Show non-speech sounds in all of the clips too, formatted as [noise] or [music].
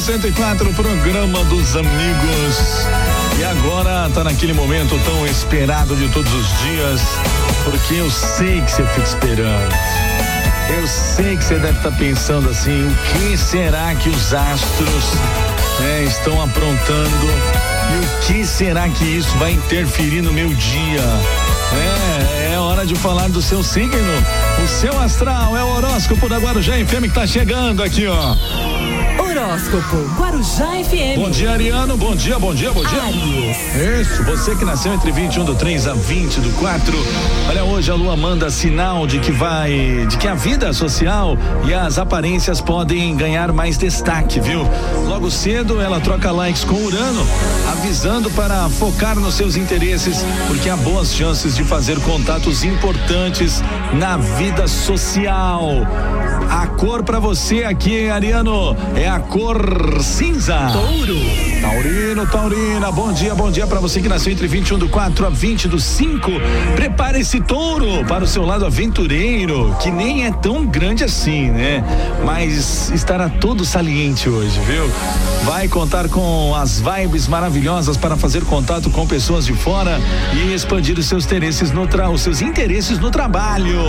104, programa dos amigos. E agora tá naquele momento tão esperado de todos os dias, porque eu sei que você fica esperando. Eu sei que você deve estar tá pensando assim, o que será que os astros né, estão aprontando e o que será que isso vai interferir no meu dia? É, é hora de falar do seu signo. O seu astral é o horóscopo da Guarujá FM que tá chegando aqui, ó. Horóscopo Guarujá FM. Bom dia, Ariano. Bom dia, bom dia, bom dia. Aries. Isso, você que nasceu entre 21 do 3 a 20 do 4. Olha, hoje a lua manda sinal de que vai, de que a vida social e as aparências podem ganhar mais destaque, viu? Logo cedo ela troca likes com Urano, avisando para focar nos seus interesses, porque há boas chances de fazer contatos importantes na vida social. A cor para você aqui, Ariano, é a cor cinza. Touro. Taurino, Taurina, bom dia, bom dia para você que nasceu entre 21 do 4 a 20 do 5. Prepare esse touro para o seu lado aventureiro, que nem é tão grande assim, né? Mas estará todo saliente hoje, viu? Vai contar com as vibes maravilhosas para fazer contato com pessoas de fora e expandir os seus interesses no tra os seus interesses no trabalho.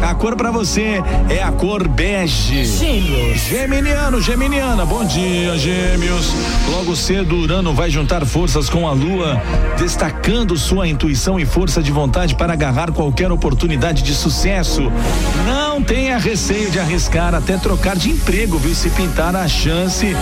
A cor para você é a cor bege. Gêmeos. Geminiano, Geminiana, bom dia, Gêmeos. Logo cedo, Urano vai juntar forças com a Lua, destacando sua intuição e força de vontade para agarrar qualquer oportunidade de sucesso. Não tenha receio de arriscar até trocar de emprego, viu? Se pintar a chance.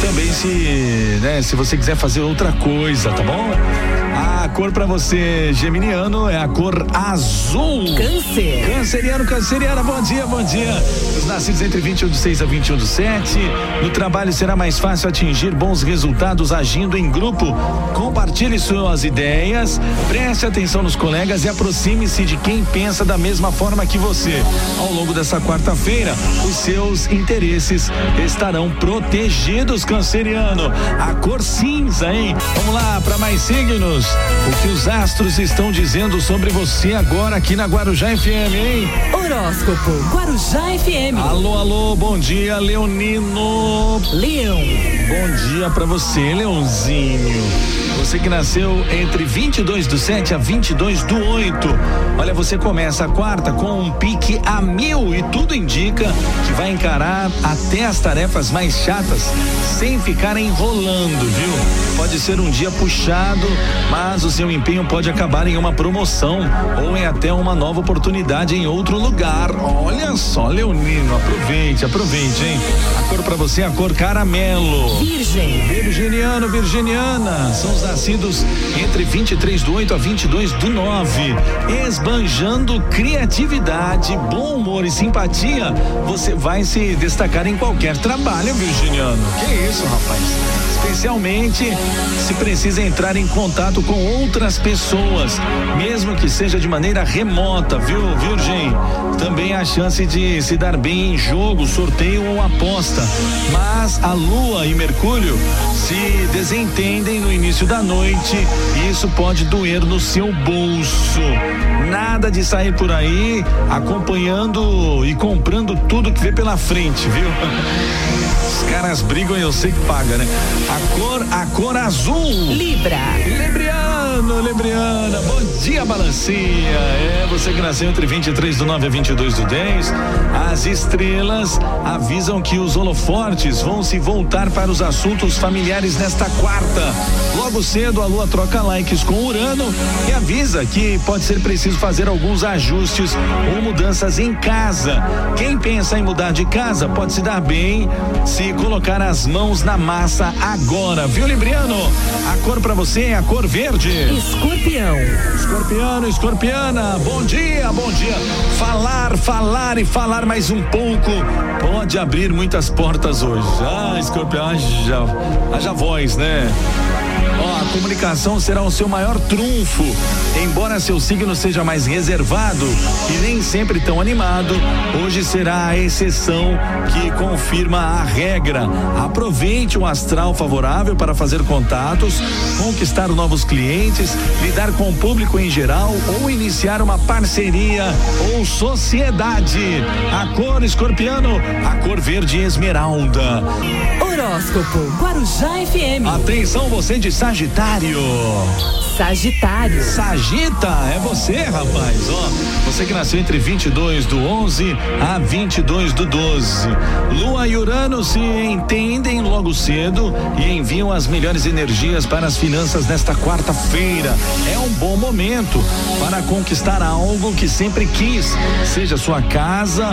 Também se, né, se você quiser fazer outra coisa, tá bom? A cor para você, Geminiano, é a cor azul. Câncer. Canceriano, canceriana, bom dia, bom dia. Os nascidos entre 21 do 6 a 21 do 7. No trabalho será mais fácil atingir bons resultados agindo em grupo. Compartilhe suas ideias, preste atenção nos colegas e aproxime-se de quem pensa da mesma forma que você. Ao longo dessa quarta-feira, os seus interesses estarão protegidos, canceriano. A cor cinza, hein? Vamos lá para mais signos. O que os astros estão dizendo sobre você agora aqui na Guarujá FM, hein? Horóscopo Guarujá FM. Alô, alô, bom dia, Leonino. Leão. Bom dia pra você, Leãozinho. Você que nasceu entre 22 do 7 a 22 do 8. Olha, você começa a quarta com um pique a mil e tudo indica que vai encarar até as tarefas mais chatas sem ficar enrolando, viu? Pode ser um dia puxado, mas o seu empenho pode acabar em uma promoção ou em até uma nova oportunidade em outro lugar. Olha só, Leonino, aproveite, aproveite, hein? A cor pra você é a cor caramelo. Virgem. Virginiano, Virginiana, são os nascidos entre 23 do 8 a 22 do 9. Esbanjando criatividade, bom humor e simpatia, você vai se destacar em qualquer trabalho, Virginiano. Que isso, rapaz? Especialmente se precisa entrar em contato com outras pessoas, mesmo que seja de maneira remota, viu, Virgem? Também há chance de se dar bem em jogo, sorteio ou aposta. Mas a Lua e Mercúrio se desentendem no início da noite e isso pode doer no seu bolso. Nada de sair por aí acompanhando e comprando tudo que vê pela frente, viu? [laughs] Os caras brigam e eu sei que paga, né? A cor, a cor azul. Libra. Libriano, Libriana, bom dia, balancinha. É, você que nasceu entre 23 do 9 a 22 do 10. As estrelas avisam que os holofortes vão se voltar para os assuntos familiares nesta quarta. Logo cedo, a lua troca likes com Urano e avisa que pode ser preciso fazer alguns ajustes ou mudanças em casa. Quem pensa em mudar de casa pode se dar bem se colocar as mãos na massa agora, viu, Libriano? A cor para você é a cor verde. Escorpião. Escorpiano, escorpiana, bom dia, bom dia. Falar, falar e falar mais um pouco pode abrir muitas portas hoje. Ah, escorpião, haja, haja voz, né? Ó, a comunicação será o seu maior trunfo. Embora seu signo seja mais reservado e nem sempre tão animado, hoje será a exceção que confirma a regra. Aproveite um astral favorável para fazer contatos, conquistar novos clientes, lidar com o público em geral ou iniciar uma parceria ou sociedade. A cor escorpiano, a cor verde esmeralda. Horóscopo Guarujá FM. Atenção, você de Sagitário. Sagitário. Sagita, é você, rapaz. Ó, você que nasceu entre 22 do 11 a 22 do 12. Lua e Urano se entendem logo cedo e enviam as melhores energias para as finanças nesta quarta-feira. É um bom momento para conquistar algo que sempre quis, seja sua casa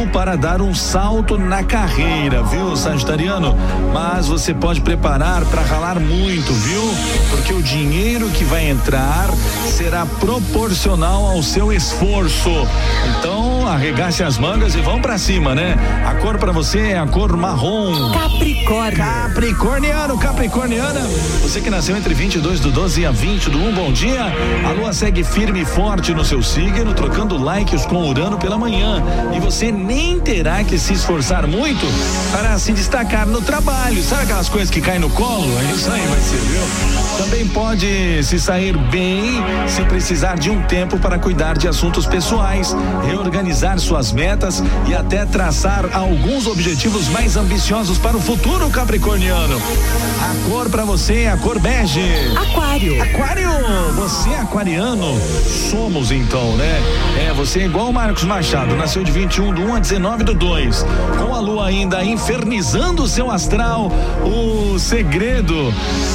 ou para dar um salto na carreira, viu, Sagitariano? Mas você pode preparar para ralar muito, viu? Porque o dinheiro que vai entrar será proporcional ao seu esforço. Então, arregace as mangas e vão para cima, né? A cor para você é a cor marrom. Capricórnio. Capricorniano, Capricorniana, você que nasceu entre 22 do 12 a 20 do 1, bom dia. A lua segue firme e forte no seu signo, trocando likes com Urano pela manhã. E você nem terá que se esforçar muito para se destacar no trabalho. Sabe aquelas coisas que caem no colo? É isso aí vai ser, viu? Também pode se sair bem se precisar de um tempo para cuidar de assuntos pessoais, reorganizar suas metas e até traçar alguns objetivos mais ambiciosos para o futuro capricorniano. A cor para você é a cor bege. Aquário. Aquário, você é aquariano? Somos então, né? É, você é igual o Marcos Machado, nasceu de 21 do 1 a 19 do 2. Com a lua ainda infernizando o seu astral, o segredo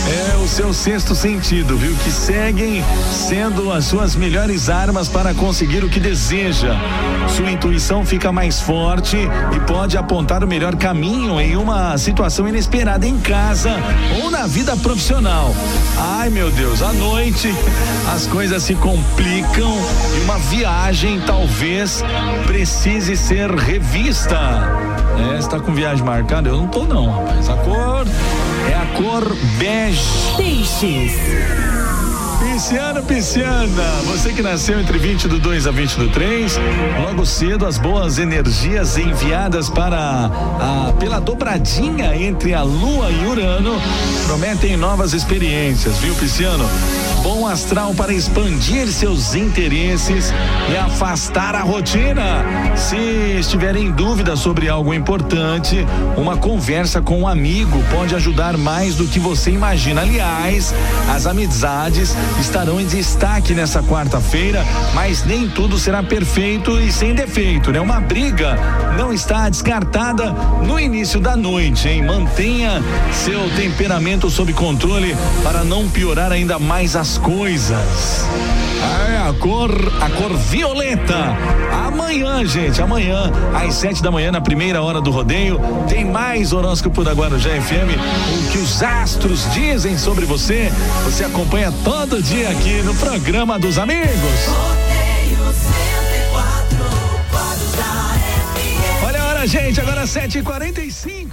é o seu sexto sentido, viu? Que seguem sendo as suas melhores armas para conseguir o que deseja. Sua intuição fica mais forte e pode apontar o melhor caminho em uma situação inesperada em casa ou na vida profissional. Ai, meu Deus, à noite as coisas se complicam e uma viagem talvez precise ser revista. É, você tá com viagem marcada? Eu não tô não, rapaz. A cor é a cor bege. Peixes. Pisciano, pisciana, você que nasceu entre 20 do 2 a 20 do 3, logo cedo as boas energias enviadas para a pela dobradinha entre a Lua e Urano prometem novas experiências, viu, Pisciano? Bom astral para expandir seus interesses e afastar a rotina. Se estiver em dúvida sobre algo importante, uma conversa com um amigo pode ajudar mais do que você imagina. Aliás, as amizades estarão em destaque nessa quarta-feira, mas nem tudo será perfeito e sem defeito, né? Uma briga não está descartada no início da noite, hein? Mantenha seu temperamento sob controle para não piorar ainda mais as coisas. A cor, a cor violeta. Amanhã, gente, amanhã, às sete da manhã, na primeira hora do rodeio, tem mais horóscopo da Guarujá FM. O que os astros dizem sobre você, você acompanha todo todo dia aqui no programa dos amigos. Olha a hora, gente, agora 7h45.